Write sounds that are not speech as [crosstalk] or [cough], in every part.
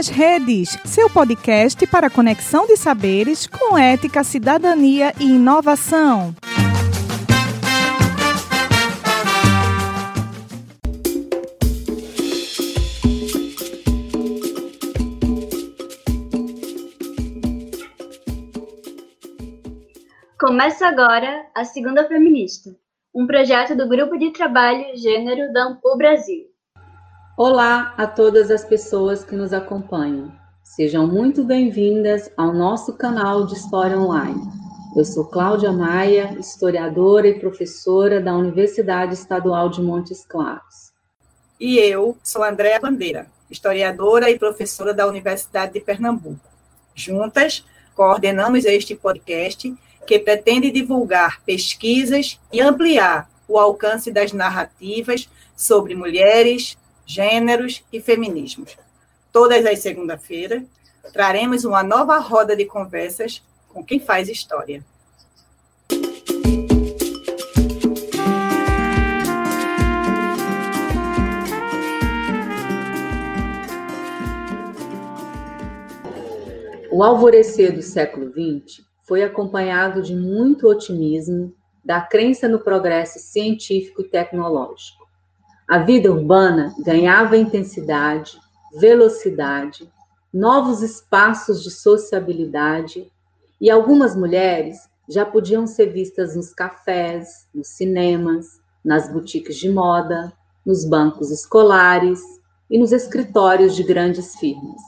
nas Redes, seu podcast para conexão de saberes com ética, cidadania e inovação. Começa agora a Segunda Feminista, um projeto do Grupo de Trabalho Gênero da Ampul Brasil. Olá a todas as pessoas que nos acompanham. Sejam muito bem-vindas ao nosso canal de História Online. Eu sou Cláudia Maia, historiadora e professora da Universidade Estadual de Montes Claros. E eu sou Andréa Bandeira, historiadora e professora da Universidade de Pernambuco. Juntas, coordenamos este podcast que pretende divulgar pesquisas e ampliar o alcance das narrativas sobre mulheres, gêneros e feminismos. Todas as segunda-feiras, traremos uma nova roda de conversas com quem faz história. O alvorecer do século XX foi acompanhado de muito otimismo, da crença no progresso científico e tecnológico. A vida urbana ganhava intensidade, velocidade, novos espaços de sociabilidade e algumas mulheres já podiam ser vistas nos cafés, nos cinemas, nas boutiques de moda, nos bancos escolares e nos escritórios de grandes firmas.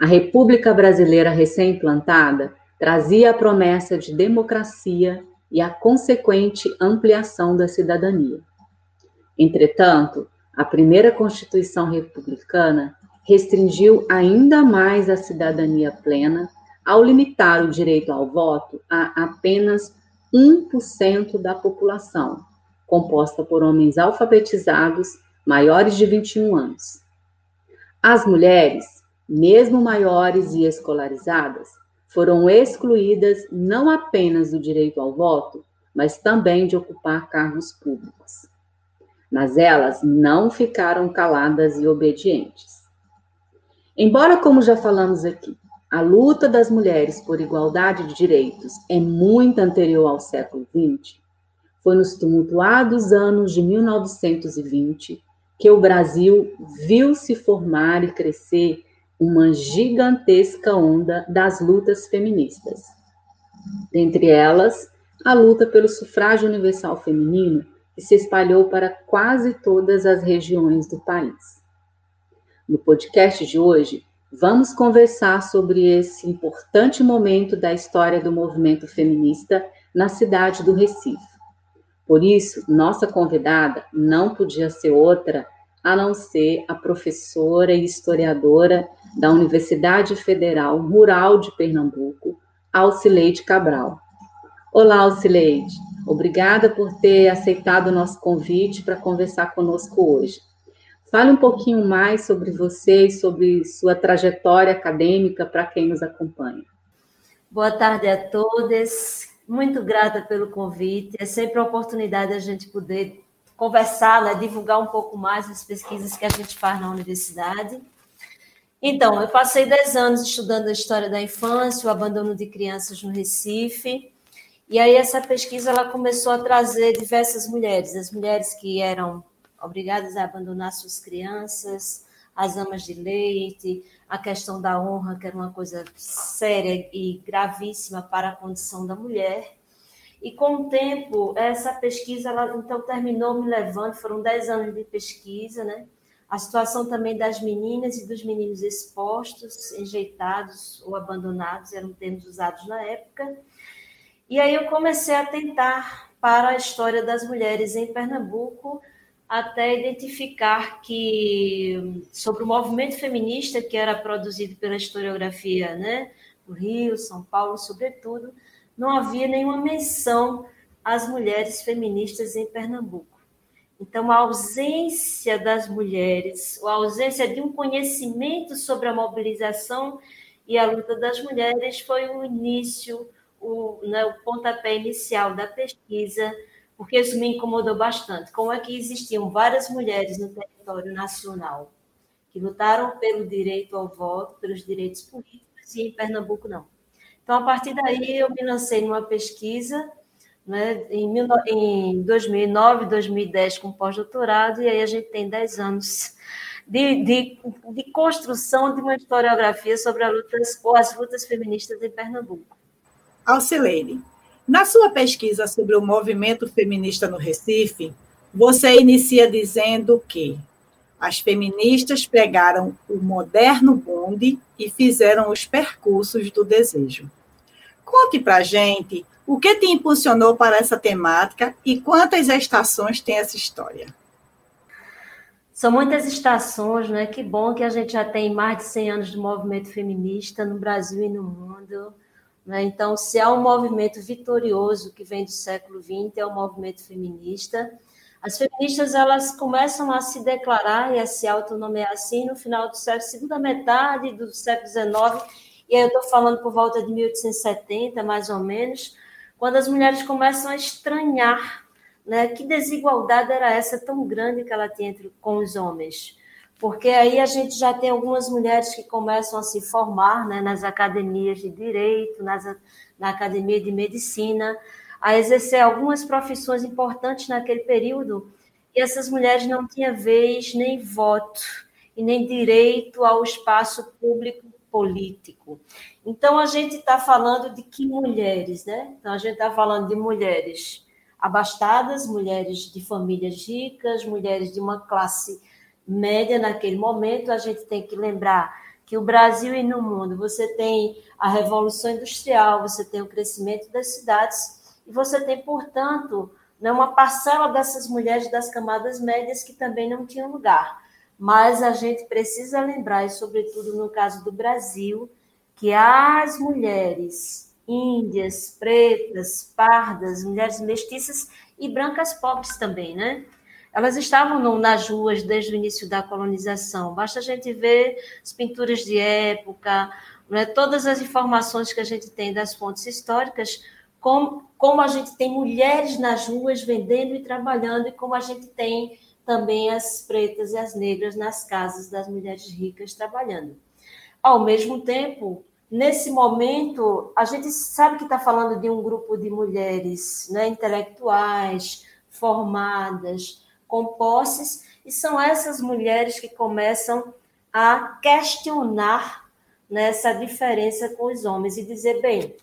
A República Brasileira recém-implantada trazia a promessa de democracia e a consequente ampliação da cidadania. Entretanto, a primeira Constituição republicana restringiu ainda mais a cidadania plena ao limitar o direito ao voto a apenas 1% da população, composta por homens alfabetizados maiores de 21 anos. As mulheres, mesmo maiores e escolarizadas, foram excluídas não apenas do direito ao voto, mas também de ocupar cargos públicos mas elas não ficaram caladas e obedientes. Embora, como já falamos aqui, a luta das mulheres por igualdade de direitos é muito anterior ao século XX, foi nos tumultuados anos de 1920 que o Brasil viu se formar e crescer uma gigantesca onda das lutas feministas. Dentre elas, a luta pelo sufrágio universal feminino e se espalhou para quase todas as regiões do país. No podcast de hoje, vamos conversar sobre esse importante momento da história do movimento feminista na cidade do Recife. Por isso, nossa convidada não podia ser outra a não ser a professora e historiadora da Universidade Federal Rural de Pernambuco, Alcileide Cabral. Olá, Alcileide. Obrigada por ter aceitado o nosso convite para conversar conosco hoje. Fale um pouquinho mais sobre você e sobre sua trajetória acadêmica para quem nos acompanha. Boa tarde a todas. Muito grata pelo convite. É sempre uma oportunidade a gente poder conversar, né, divulgar um pouco mais as pesquisas que a gente faz na universidade. Então, eu passei 10 anos estudando a história da infância, o abandono de crianças no Recife. E aí essa pesquisa ela começou a trazer diversas mulheres, as mulheres que eram obrigadas a abandonar suas crianças, as amas de leite, a questão da honra, que era uma coisa séria e gravíssima para a condição da mulher. E com o tempo, essa pesquisa, ela então terminou me levando, foram 10 anos de pesquisa, né? A situação também das meninas e dos meninos expostos, enjeitados ou abandonados, eram termos usados na época, e aí eu comecei a tentar para a história das mulheres em Pernambuco, até identificar que sobre o movimento feminista que era produzido pela historiografia, né, do Rio, São Paulo, sobretudo, não havia nenhuma menção às mulheres feministas em Pernambuco. Então, a ausência das mulheres, a ausência de um conhecimento sobre a mobilização e a luta das mulheres foi o início o, né, o pontapé inicial da pesquisa, porque isso me incomodou bastante. Como é que existiam várias mulheres no território nacional que lutaram pelo direito ao voto, pelos direitos políticos, e em Pernambuco não. Então, a partir daí, eu me lancei numa pesquisa né, em, em 2009, 2010, com pós-doutorado, e aí a gente tem 10 anos de, de, de, construção de uma historiografia sobre as lutas feministas em Pernambuco. Alcileide, na sua pesquisa sobre o movimento feminista no Recife, você inicia dizendo que as feministas pregaram o moderno bonde e fizeram os percursos do desejo. Conte para gente o que te impulsionou para essa temática e quantas estações tem essa história. São muitas estações, né? Que bom que a gente já tem mais de 100 anos de movimento feminista no Brasil e no mundo. Né? Então, se há um movimento vitorioso que vem do século XX, é o movimento feminista. As feministas elas começam a se declarar e a se autonomear assim no final do século, segunda metade do século XIX, e aí eu estou falando por volta de 1870, mais ou menos, quando as mulheres começam a estranhar né, que desigualdade era essa tão grande que ela tinha entre, com os homens porque aí a gente já tem algumas mulheres que começam a se formar né, nas academias de direito, nas, na academia de medicina, a exercer algumas profissões importantes naquele período, e essas mulheres não tinham vez nem voto e nem direito ao espaço público político. Então a gente está falando de que mulheres, né? Então a gente está falando de mulheres abastadas, mulheres de famílias ricas, mulheres de uma classe média naquele momento, a gente tem que lembrar que o Brasil e no mundo você tem a revolução industrial, você tem o crescimento das cidades e você tem, portanto, né, uma parcela dessas mulheres das camadas médias que também não tinham lugar. Mas a gente precisa lembrar, e sobretudo no caso do Brasil, que as mulheres índias, pretas, pardas, mulheres mestiças e brancas pobres também, né? Elas estavam no, nas ruas desde o início da colonização. Basta a gente ver as pinturas de época, né, todas as informações que a gente tem das fontes históricas, como, como a gente tem mulheres nas ruas vendendo e trabalhando, e como a gente tem também as pretas e as negras nas casas das mulheres ricas trabalhando. Ao mesmo tempo, nesse momento, a gente sabe que está falando de um grupo de mulheres né, intelectuais, formadas, com posses, e são essas mulheres que começam a questionar nessa diferença com os homens e dizer, bem,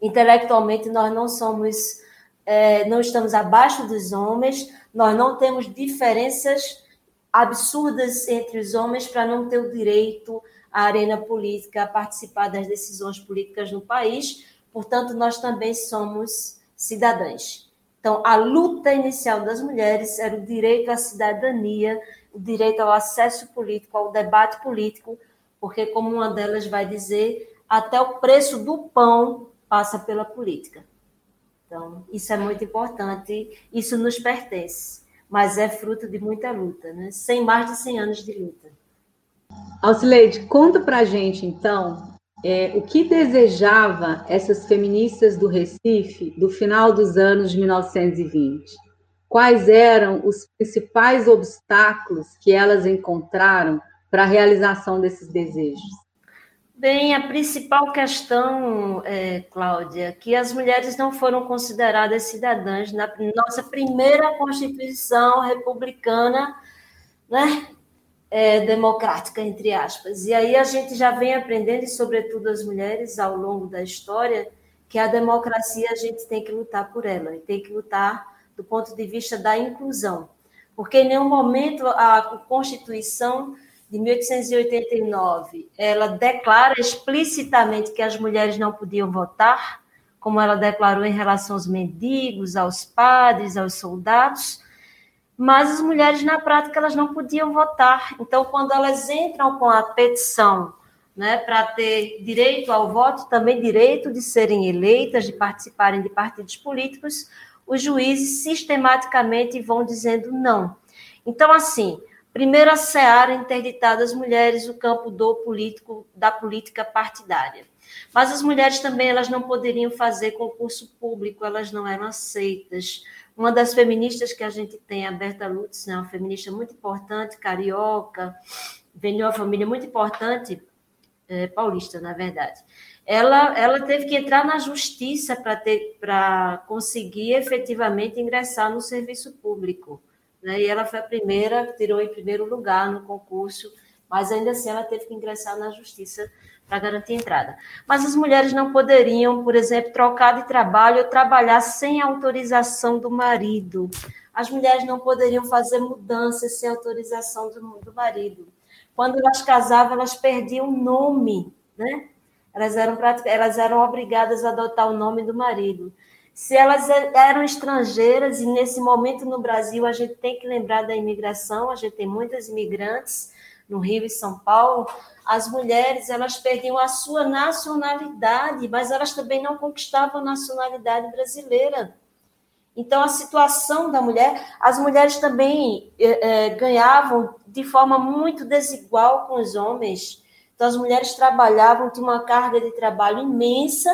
intelectualmente nós não somos, é, não estamos abaixo dos homens, nós não temos diferenças absurdas entre os homens para não ter o direito à arena política, a participar das decisões políticas no país, portanto, nós também somos cidadãs. Então, a luta inicial das mulheres era o direito à cidadania, o direito ao acesso político, ao debate político, porque, como uma delas vai dizer, até o preço do pão passa pela política. Então, isso é muito importante, isso nos pertence, mas é fruto de muita luta, né? Sem mais de 100 anos de luta. Alcileide, conta pra gente, então, é, o que desejava essas feministas do Recife do final dos anos de 1920? Quais eram os principais obstáculos que elas encontraram para a realização desses desejos? Bem, a principal questão, é, Cláudia, que as mulheres não foram consideradas cidadãs na nossa primeira Constituição republicana, né? É, democrática, entre aspas. E aí a gente já vem aprendendo, e sobretudo as mulheres, ao longo da história, que a democracia a gente tem que lutar por ela, e tem que lutar do ponto de vista da inclusão. Porque em nenhum momento a Constituição de 1889 ela declara explicitamente que as mulheres não podiam votar, como ela declarou em relação aos mendigos, aos padres, aos soldados, mas as mulheres na prática elas não podiam votar. Então, quando elas entram com a petição né, para ter direito ao voto, também direito de serem eleitas, de participarem de partidos políticos, os juízes sistematicamente vão dizendo não. Então, assim, primeiro a seara interditada às mulheres o campo do político, da política partidária. Mas as mulheres também elas não poderiam fazer concurso público, elas não eram aceitas. Uma das feministas que a gente tem, a Berta Lutz, né, uma feminista muito importante, carioca, vem de uma família muito importante, é, paulista, na verdade. Ela, ela teve que entrar na justiça para conseguir efetivamente ingressar no serviço público. Né? E ela foi a primeira, tirou em primeiro lugar no concurso, mas ainda assim ela teve que ingressar na justiça para garantir entrada. Mas as mulheres não poderiam, por exemplo, trocar de trabalho ou trabalhar sem autorização do marido. As mulheres não poderiam fazer mudanças sem autorização do, do marido. Quando elas casavam, elas perdiam o nome, né? Elas eram, elas eram obrigadas a adotar o nome do marido. Se elas eram estrangeiras, e nesse momento no Brasil a gente tem que lembrar da imigração, a gente tem muitas imigrantes no Rio e São Paulo, as mulheres elas perdiam a sua nacionalidade, mas elas também não conquistavam a nacionalidade brasileira. Então, a situação da mulher, as mulheres também é, ganhavam de forma muito desigual com os homens. Então, as mulheres trabalhavam, tinham uma carga de trabalho imensa,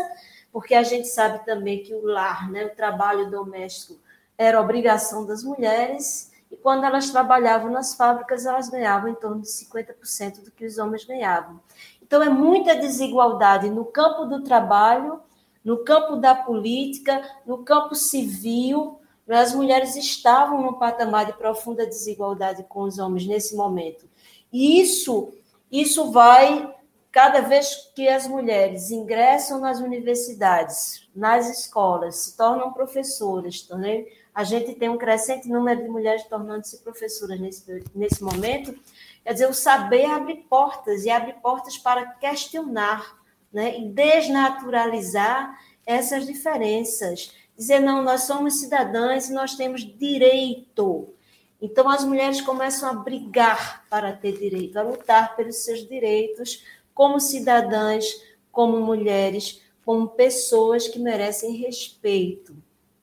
porque a gente sabe também que o lar, né, o trabalho doméstico, era obrigação das mulheres e quando elas trabalhavam nas fábricas, elas ganhavam em torno de 50% do que os homens ganhavam. Então, é muita desigualdade no campo do trabalho, no campo da política, no campo civil. As mulheres estavam num patamar de profunda desigualdade com os homens nesse momento. E isso, isso vai, cada vez que as mulheres ingressam nas universidades, nas escolas, se tornam professoras, também a gente tem um crescente número de mulheres tornando-se professoras nesse, nesse momento. Quer dizer, o saber abre portas e abre portas para questionar né? e desnaturalizar essas diferenças. Dizer, não, nós somos cidadãs e nós temos direito. Então, as mulheres começam a brigar para ter direito, a lutar pelos seus direitos como cidadãs, como mulheres, como pessoas que merecem respeito.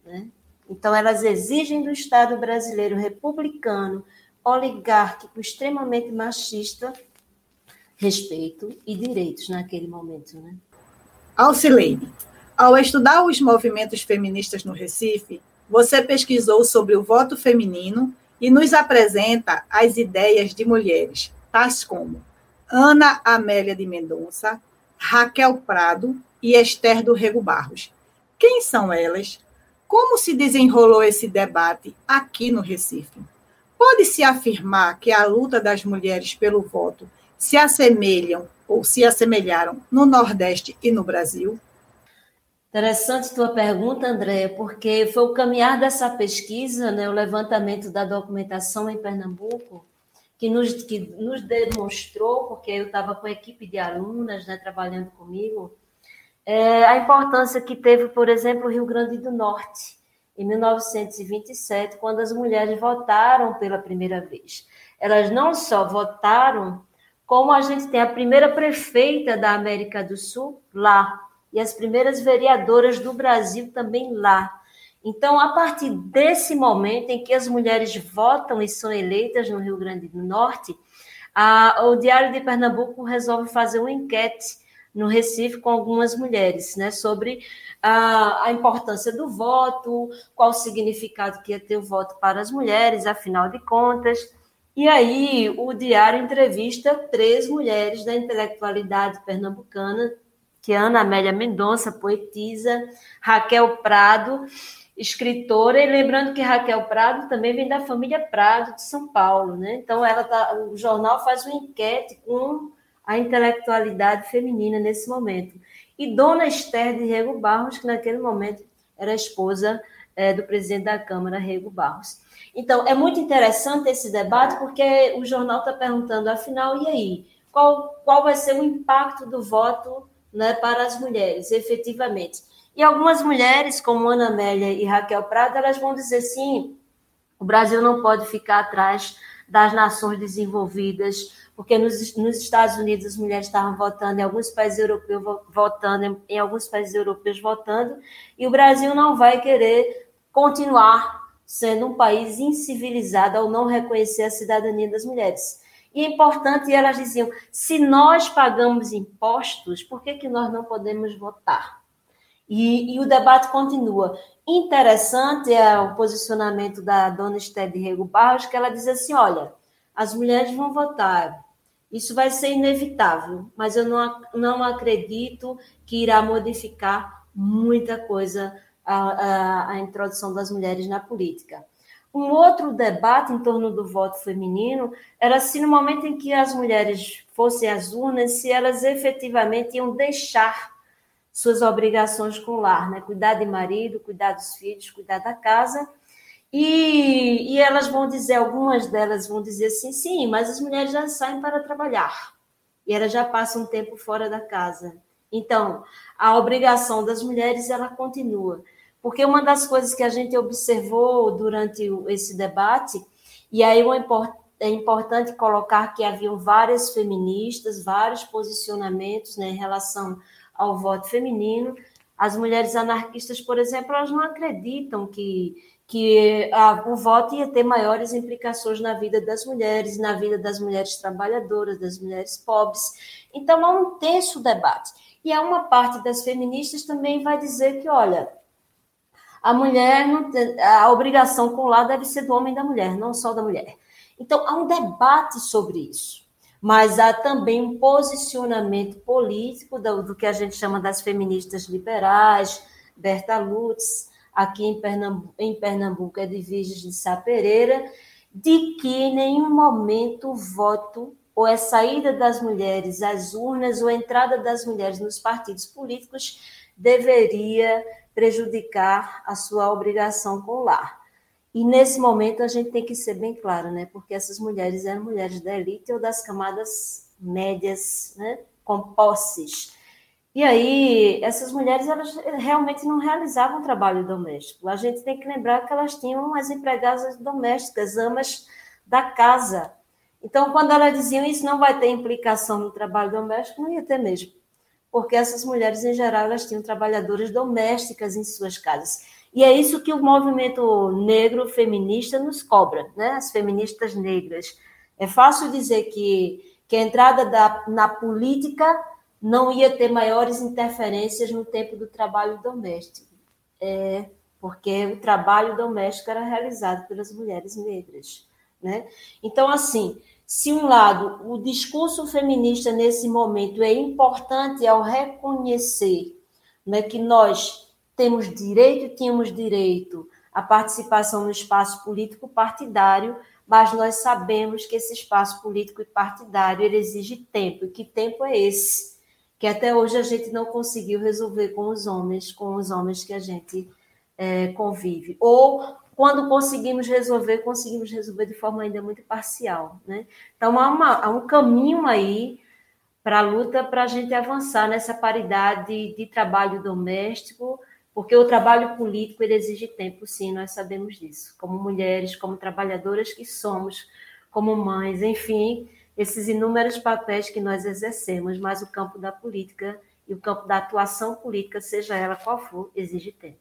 Né? Então, elas exigem do Estado brasileiro republicano, oligárquico, extremamente machista, respeito e direitos naquele momento. Né? Alcileide, ao estudar os movimentos feministas no Recife, você pesquisou sobre o voto feminino e nos apresenta as ideias de mulheres, tais como Ana Amélia de Mendonça, Raquel Prado e Esther do Rego Barros. Quem são elas? Como se desenrolou esse debate aqui no Recife? Pode-se afirmar que a luta das mulheres pelo voto se assemelham ou se assemelharam no Nordeste e no Brasil? Interessante tua pergunta, André, porque foi o caminhar dessa pesquisa, né, o levantamento da documentação em Pernambuco, que nos, que nos demonstrou, porque eu estava com a equipe de alunas né, trabalhando comigo, é, a importância que teve, por exemplo, o Rio Grande do Norte, em 1927, quando as mulheres votaram pela primeira vez. Elas não só votaram, como a gente tem a primeira prefeita da América do Sul lá, e as primeiras vereadoras do Brasil também lá. Então, a partir desse momento em que as mulheres votam e são eleitas no Rio Grande do Norte, a, o Diário de Pernambuco resolve fazer uma enquete no Recife com algumas mulheres, né, sobre a, a, importância do voto, qual o significado que ia ter o voto para as mulheres, afinal de contas. E aí o diário entrevista três mulheres da intelectualidade pernambucana, que é Ana Amélia Mendonça, poetisa, Raquel Prado, escritora, e lembrando que Raquel Prado também vem da família Prado de São Paulo, né? Então ela tá, o jornal faz uma enquete com a intelectualidade feminina nesse momento. E Dona Esther de Rego Barros, que naquele momento era esposa é, do presidente da Câmara, Rego Barros. Então, é muito interessante esse debate, porque o jornal está perguntando, afinal, e aí? Qual, qual vai ser o impacto do voto né, para as mulheres, efetivamente? E algumas mulheres, como Ana Amélia e Raquel Prado, elas vão dizer sim, o Brasil não pode ficar atrás das nações desenvolvidas, porque nos, nos Estados Unidos as mulheres estavam votando, em alguns países europeus votando, em alguns países europeus votando, e o Brasil não vai querer continuar sendo um país incivilizado ao não reconhecer a cidadania das mulheres. E é importante, elas diziam, se nós pagamos impostos, por que, que nós não podemos votar? E, e o debate continua. Interessante é o posicionamento da dona Esther de Rego Barros, que ela diz assim, olha, as mulheres vão votar, Isso vai ser inevitável, mas eu não, não acredito que irá modificar muita coisa a, a, a introdução das mulheres na política. Um outro debate em torno do voto feminino era se no momento em que as mulheres fossem às urnas, se elas efetivamente iam deixar suas obrigações com o lar, né? Cuidar de marido, cuidar dos filhos, cuidar da casa. E, e elas vão dizer, algumas delas vão dizer assim, sim, mas as mulheres já saem para trabalhar. E elas já passam um tempo fora da casa. Então, a obrigação das mulheres, ela continua. Porque uma das coisas que a gente observou durante esse debate, e aí é importante colocar que haviam várias feministas, vários posicionamentos né, em relação ao voto feminino. As mulheres anarquistas, por exemplo, elas não acreditam que, que a, o voto ia ter maiores implicações na vida das mulheres, na vida das mulheres trabalhadoras, das mulheres pobres. Então, há um tenso debate. E há uma parte das feministas também vai dizer que, olha, a mulher, tem, a obrigação com lar deve ser do homem e da mulher, não só da mulher. Então, há um debate sobre isso mas há também um posicionamento político do, do que a gente chama das feministas liberais, Berta Lutz, aqui em Pernambuco, em Pernambuco é de Virgens de Sá Pereira, de que em nenhum momento o voto ou a saída das mulheres às urnas ou a entrada das mulheres nos partidos políticos deveria prejudicar a sua obrigação com o lar. E nesse momento a gente tem que ser bem claro, né? Porque essas mulheres eram mulheres da elite ou das camadas médias, né? Com posses. E aí, essas mulheres elas realmente não realizavam trabalho doméstico. A gente tem que lembrar que elas tinham as empregadas domésticas, amas da casa. Então, quando elas diziam isso não vai ter implicação no trabalho doméstico, não ia ter mesmo. Porque essas mulheres, em geral, elas tinham trabalhadoras domésticas em suas casas. E é isso que o movimento negro feminista nos cobra, né? As feministas negras. É fácil dizer que, que a entrada da, na política não ia ter maiores interferências no tempo do trabalho doméstico. É, porque o trabalho doméstico era realizado pelas mulheres negras. Né? Então, assim, se um lado o discurso feminista nesse momento é importante ao reconhecer né, que nós temos direito, tínhamos direito à participação no espaço político partidário, mas nós sabemos que esse espaço político e partidário ele exige tempo. E que tempo é esse? Que até hoje a gente não conseguiu resolver com os homens, com os homens que a gente é, convive. Ou quando conseguimos resolver, conseguimos resolver de forma ainda muito parcial. Né? Então, há, uma, há um caminho aí para a luta para a gente avançar nessa paridade de trabalho doméstico, porque o trabalho político ele exige tempo, sim, nós sabemos disso, como mulheres, como trabalhadoras que somos, como mães, enfim, esses inúmeros papéis que nós exercemos, mas o campo da política e o campo da atuação política, seja ela qual for, exige tempo.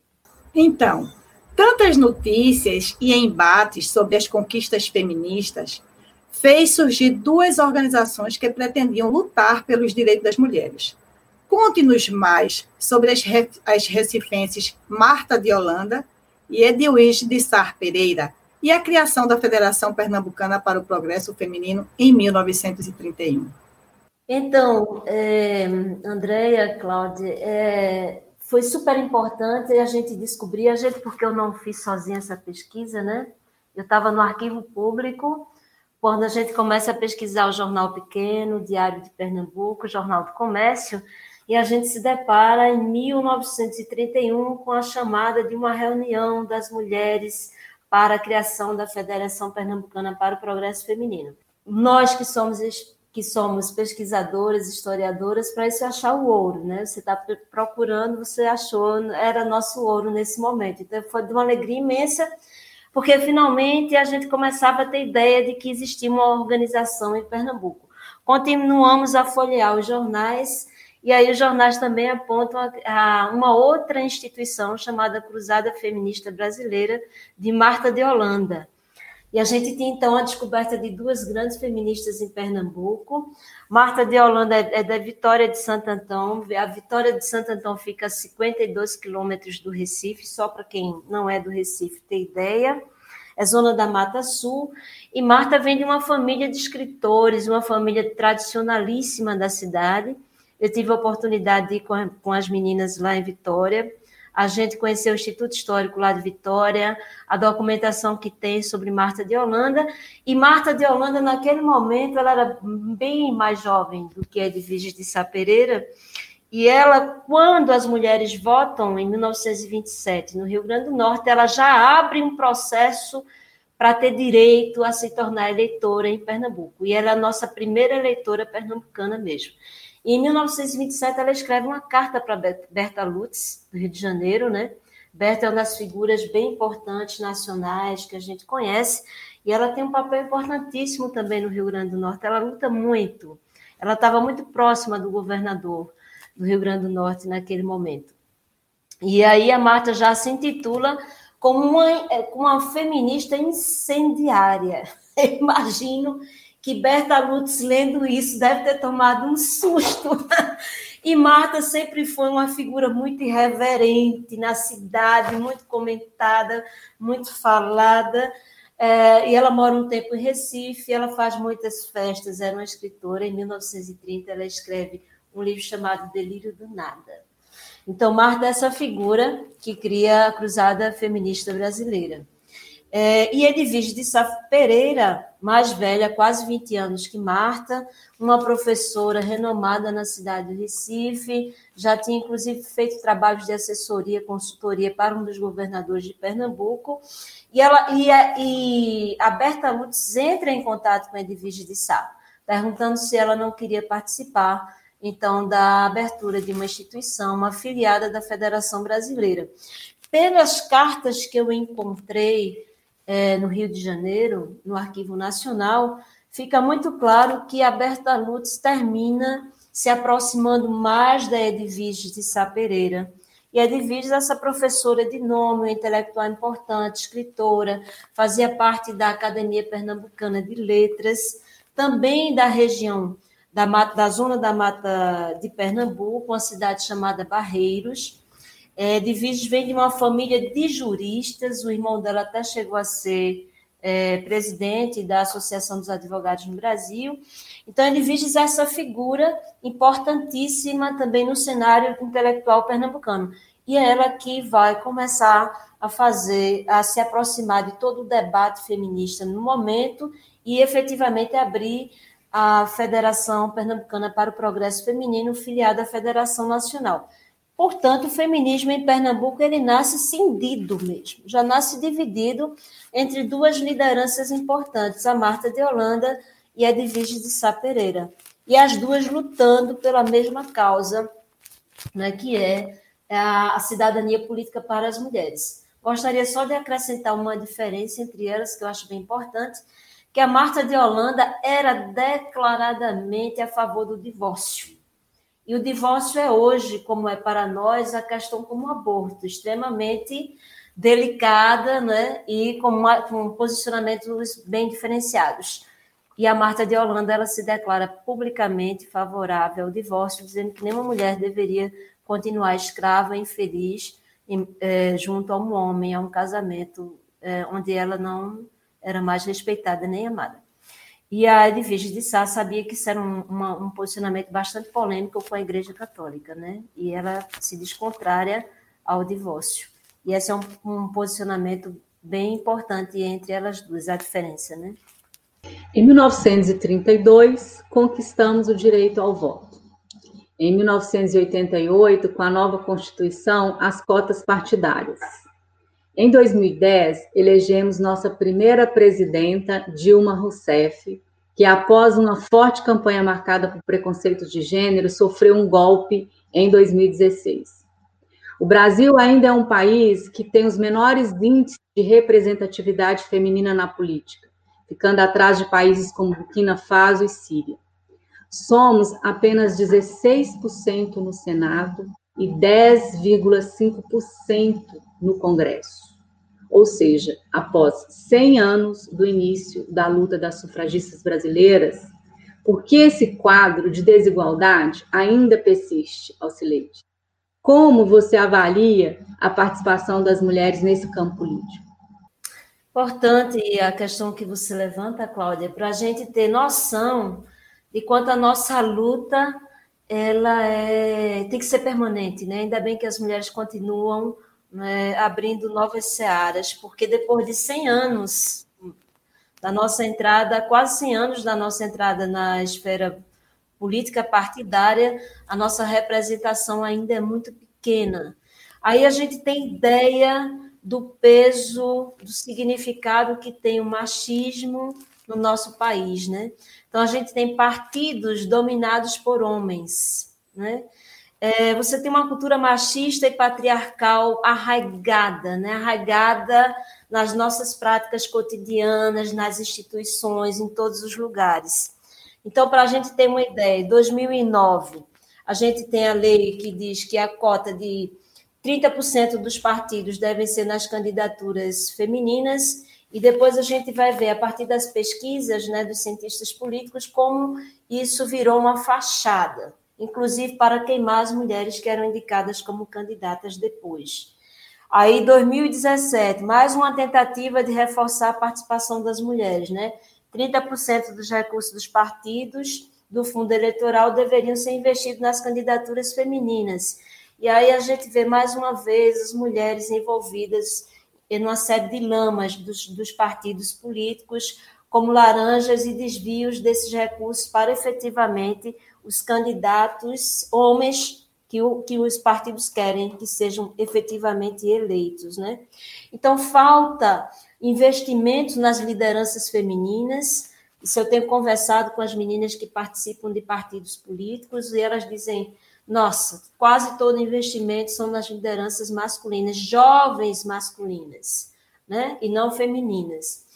Então, tantas notícias e embates sobre as conquistas feministas fez surgir duas organizações que pretendiam lutar pelos direitos das mulheres, Conte-nos mais sobre as, as recifenses Marta de Holanda e Edwige de Sar Pereira e a criação da Federação Pernambucana para o Progresso Feminino em 1931. Então, é, Andréia, Cláudia, é, foi super importante a gente descobrir, a gente, porque eu não fiz sozinha essa pesquisa, né? Eu estava no arquivo público, quando a gente começa a pesquisar o Jornal Pequeno, o Diário de Pernambuco, o Jornal do Comércio, e a gente se depara em 1931 com a chamada de uma reunião das mulheres para a criação da Federação Pernambucana para o Progresso Feminino. Nós que somos que somos pesquisadoras, historiadoras, para isso achar o ouro, né? Você está procurando, você achou, era nosso ouro nesse momento. Então foi de uma alegria imensa, porque finalmente a gente começava a ter ideia de que existia uma organização em Pernambuco. Continuamos a folhear os jornais e aí os jornais também apontam a, uma outra instituição chamada Cruzada Feminista Brasileira, de Marta de Holanda. E a gente tem, então, a descoberta de duas grandes feministas em Pernambuco. Marta de Holanda é, é da Vitória de Santo Antão. A Vitória de Santo Antão fica a 52 quilômetros do Recife, só para quem não é do Recife ter ideia. é zona da Mata Sul, e Marta vem de uma família de escritores, uma família tradicionalíssima da cidade. Eu tive a oportunidade de ir com, com as meninas lá em Vitória, a gente conheceu o Instituto Histórico lá de Vitória, a documentação que tem sobre Marta de Holanda, e Marta de Holanda, naquele momento, ela era bem mais jovem do que Edviges de Sá Pereira, e ela, quando as mulheres votam, em 1927, no Rio Grande do Norte, ela já abre um processo para ter direito a se tornar eleitora em Pernambuco, e ela é a nossa primeira eleitora pernambucana mesmo. E em 1927, ela escreve uma carta para Berta Lutz, do Rio de Janeiro, né? Berta é uma das figuras bem importantes nacionais que a gente conhece, e ela tem um papel importantíssimo também no Rio Grande do Norte. Ela luta muito. Ela estava muito próxima do governador do Rio Grande do Norte naquele momento. E aí a Marta já se intitula como uma, uma feminista incendiária. [laughs] Eu imagino que Berta Lutz, lendo isso, deve ter tomado um susto. E Marta sempre foi uma figura muito irreverente na cidade, muito comentada, muito falada. É, e ela mora um tempo em Recife, ela faz muitas festas, era uma escritora. Em 1930, ela escreve um livro chamado Delírio do Nada. Então, Marta é essa figura que cria a Cruzada Feminista Brasileira. É, e Edvige de Sá Pereira, mais velha, quase 20 anos que Marta, uma professora renomada na cidade de Recife, já tinha inclusive feito trabalhos de assessoria, consultoria para um dos governadores de Pernambuco, e, ela, e, a, e a Berta Lutz entra em contato com Edvige de Sá, perguntando se ela não queria participar então da abertura de uma instituição, uma afiliada da Federação Brasileira. Pelas cartas que eu encontrei é, no Rio de Janeiro, no Arquivo Nacional, fica muito claro que a Berta Lutz termina se aproximando mais da Edviges de Sá Pereira. E Edviges, essa professora de nome, intelectual importante, escritora, fazia parte da Academia Pernambucana de Letras, também da região da, da zona da Mata de Pernambuco, uma cidade chamada Barreiros, é, Divides vem de uma família de juristas, o irmão dela até chegou a ser é, presidente da Associação dos Advogados no Brasil. Então, Divides é essa figura importantíssima também no cenário intelectual pernambucano. E é ela que vai começar a fazer, a se aproximar de todo o debate feminista no momento e efetivamente abrir a Federação Pernambucana para o Progresso Feminino, filiada à Federação Nacional. Portanto, o feminismo em Pernambuco ele nasce cindido mesmo, já nasce dividido entre duas lideranças importantes, a Marta de Holanda e a Edvige de Sá Pereira, e as duas lutando pela mesma causa, né, que é a cidadania política para as mulheres. Gostaria só de acrescentar uma diferença entre elas, que eu acho bem importante, que a Marta de Holanda era declaradamente a favor do divórcio e o divórcio é hoje, como é para nós, a questão como aborto, extremamente delicada né? e com, uma, com posicionamentos bem diferenciados. E a Marta de Holanda ela se declara publicamente favorável ao divórcio, dizendo que nenhuma mulher deveria continuar escrava, infeliz, é, junto a um homem, a um casamento é, onde ela não era mais respeitada nem amada. E a Edvige de Sá sabia que isso era um, uma, um, posicionamento bastante polêmico com a Igreja Católica, né? E ela se diz contrária ao divórcio. E esse é um, um posicionamento bem importante entre elas duas, a diferença, né? Em 1932, conquistamos o direito ao voto. Em 1988, com a nova Constituição, as cotas partidárias. Em 2010, elegemos nossa primeira presidenta, Dilma Rousseff, que após uma forte campanha marcada por preconceitos de gênero, sofreu um golpe em 2016. O Brasil ainda é um país que tem os menores índices de representatividade feminina na política, ficando atrás de países como Burkina Faso e Síria. Somos apenas 16% no Senado e 10,5% no Congresso ou seja, após 100 anos do início da luta das sufragistas brasileiras, por que esse quadro de desigualdade ainda persiste, Alcileide? Como você avalia a participação das mulheres nesse campo político? Importante a questão que você levanta, Cláudia, para a gente ter noção de quanto a nossa luta ela é, tem que ser permanente, né? Ainda bem que as mulheres continuam né, abrindo novas searas, porque depois de 100 anos da nossa entrada, quase 100 anos da nossa entrada na esfera política partidária, a nossa representação ainda é muito pequena. Aí a gente tem ideia do peso, do significado que tem o machismo no nosso país, né? Então a gente tem partidos dominados por homens, né? É, você tem uma cultura machista e patriarcal arraigada, né? Arraigada nas nossas práticas cotidianas, nas instituições, em todos os lugares. Então, para a gente ter uma ideia, em 2009, a gente tem a lei que diz que a cota de 30% dos partidos devem ser nas candidaturas femininas, e depois a gente vai ver, a partir das pesquisas né, dos cientistas políticos, como isso virou uma fachada, inclusive para queimar as mulheres que eram indicadas como candidatas depois. Aí, 2017, mais uma tentativa de reforçar a participação das mulheres, né? 30% dos recursos dos partidos do fundo eleitoral deveriam ser investidos nas candidaturas femininas. E aí a gente vê mais uma vez as mulheres envolvidas em uma série de lamas dos, dos partidos políticos, como laranjas e desvios desses recursos para efetivamente os candidatos homens que, o, que os partidos querem que sejam efetivamente eleitos. Né? Então, falta investimentos nas lideranças femininas. Isso eu tenho conversado com as meninas que participam de partidos políticos e elas dizem nossa, quase todo investimento são nas lideranças masculinas, jovens masculinas, né? E não femininas.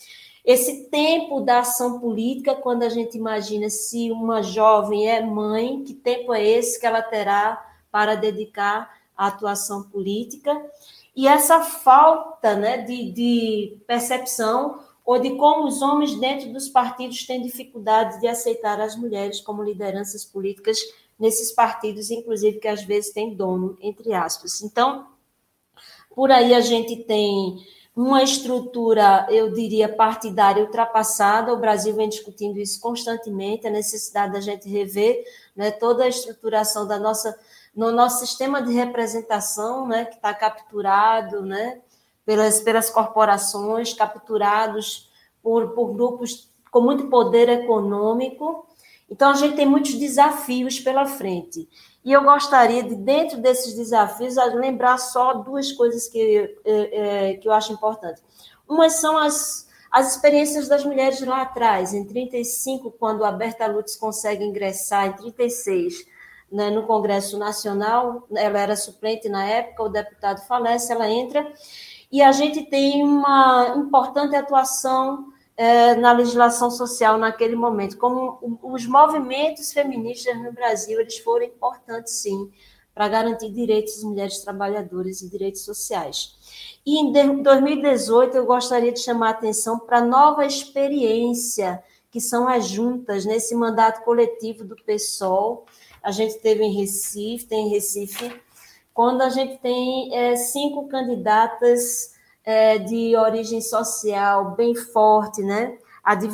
Esse tempo da ação política, quando a gente imagina se uma jovem é mãe, que tempo é esse que ela terá para dedicar à atuação política? E essa falta né, de, de percepção ou de como os homens dentro dos partidos têm dificuldade de aceitar as mulheres como lideranças políticas nesses partidos, inclusive que às vezes tem dono, entre aspas. Então, por aí a gente tem uma estrutura, eu diria, partidária ultrapassada. O Brasil vem discutindo isso constantemente, a necessidade da gente rever né, toda a estruturação da nossa, no nosso sistema de representação, né, que está capturado né, pelas, pelas corporações, capturados por, por grupos com muito poder econômico então, a gente tem muitos desafios pela frente. E eu gostaria de, dentro desses desafios, lembrar só duas coisas que, é, é, que eu acho importante. Uma são as, as experiências das mulheres lá atrás, em 35, quando a Berta Lutz consegue ingressar, em 36, né, no Congresso Nacional, ela era suplente na época, o deputado falece, ela entra, e a gente tem uma importante atuação é, na legislação social naquele momento, como os movimentos feministas no Brasil eles foram importantes sim para garantir direitos das mulheres trabalhadoras e direitos sociais. E em 2018 eu gostaria de chamar a atenção para a nova experiência que são as juntas nesse mandato coletivo do PSOL. A gente teve em Recife, tem em Recife, quando a gente tem é, cinco candidatas é, de origem social bem forte, né?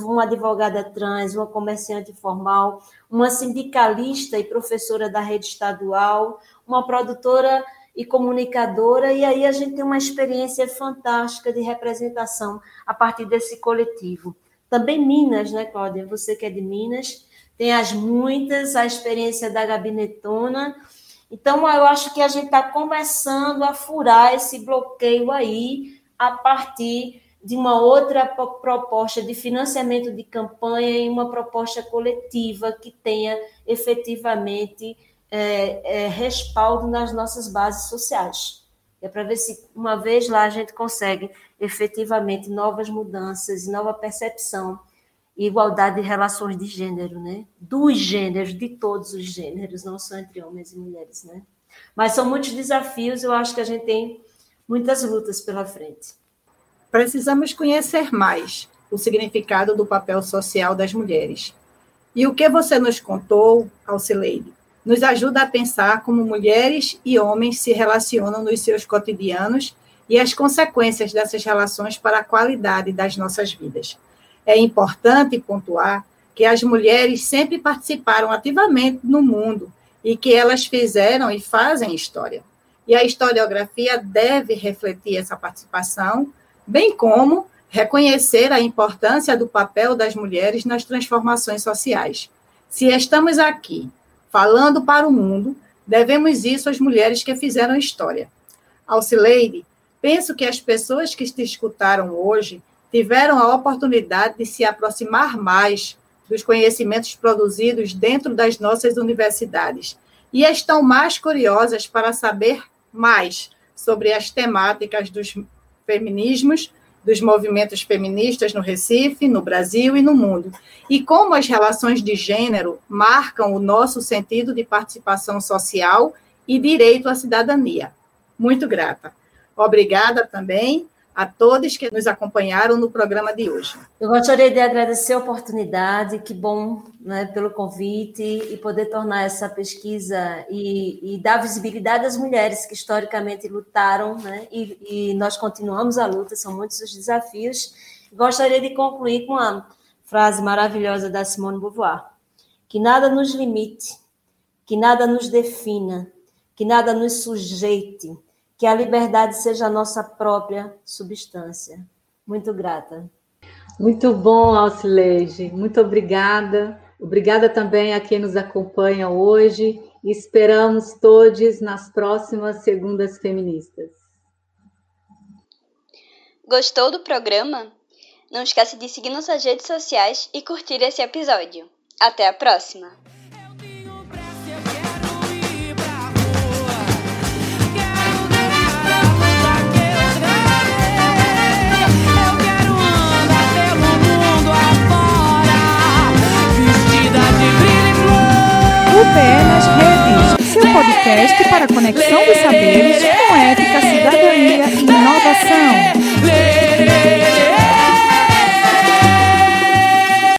Uma advogada trans, uma comerciante formal, uma sindicalista e professora da rede estadual, uma produtora e comunicadora, e aí a gente tem uma experiência fantástica de representação a partir desse coletivo. Também Minas, né, Cláudia? Você que é de Minas, tem as muitas, a experiência da gabinetona. Então, eu acho que a gente está começando a furar esse bloqueio aí a partir de uma outra proposta de financiamento de campanha e uma proposta coletiva que tenha efetivamente é, é, respaldo nas nossas bases sociais. É para ver se uma vez lá a gente consegue efetivamente novas mudanças e nova percepção e igualdade de relações de gênero, né? Dos gêneros, de todos os gêneros, não só entre homens e mulheres, né? Mas são muitos desafios, eu acho que a gente tem muitas lutas pela frente. Precisamos conhecer mais o significado do papel social das mulheres. E o que você nos contou, Alcileide, nos ajuda a pensar como mulheres e homens se relacionam nos seus cotidianos e as consequências dessas relações para a qualidade das nossas vidas. É importante pontuar que as mulheres sempre participaram ativamente no mundo e que elas fizeram e fazem história. E a historiografia deve refletir essa participação, bem como reconhecer a importância do papel das mulheres nas transformações sociais. Se estamos aqui falando para o mundo, devemos isso às mulheres que fizeram história. Alcileide, penso que as pessoas que te escutaram hoje tiveram a oportunidade de se aproximar mais dos conhecimentos produzidos dentro das nossas universidades e estão mais curiosas para saber mais sobre as temáticas dos feminismos, dos movimentos feministas no Recife, no Brasil e no mundo, e como as relações de gênero marcam o nosso sentido de participação social e direito à cidadania. Muito grata. Obrigada também a todos que nos acompanharam no programa de hoje. Eu gostaria de agradecer a oportunidade, que bom né, pelo convite e poder tornar essa pesquisa e, e dar visibilidade às mulheres que historicamente lutaram, né, e, e nós continuamos a luta, são muitos os desafios. Gostaria de concluir com uma frase maravilhosa da Simone Beauvoir: que nada nos limite, que nada nos defina, que nada nos sujeite que a liberdade seja a nossa própria substância. Muito grata. Muito bom, Alcileide. Muito obrigada. Obrigada também a quem nos acompanha hoje e esperamos todos nas próximas Segundas Feministas. Gostou do programa? Não esqueça de seguir nossas redes sociais e curtir esse episódio. Até a próxima! UPE nas redes. Seu podcast para conexão dos saberes com ética, cidadania e inovação.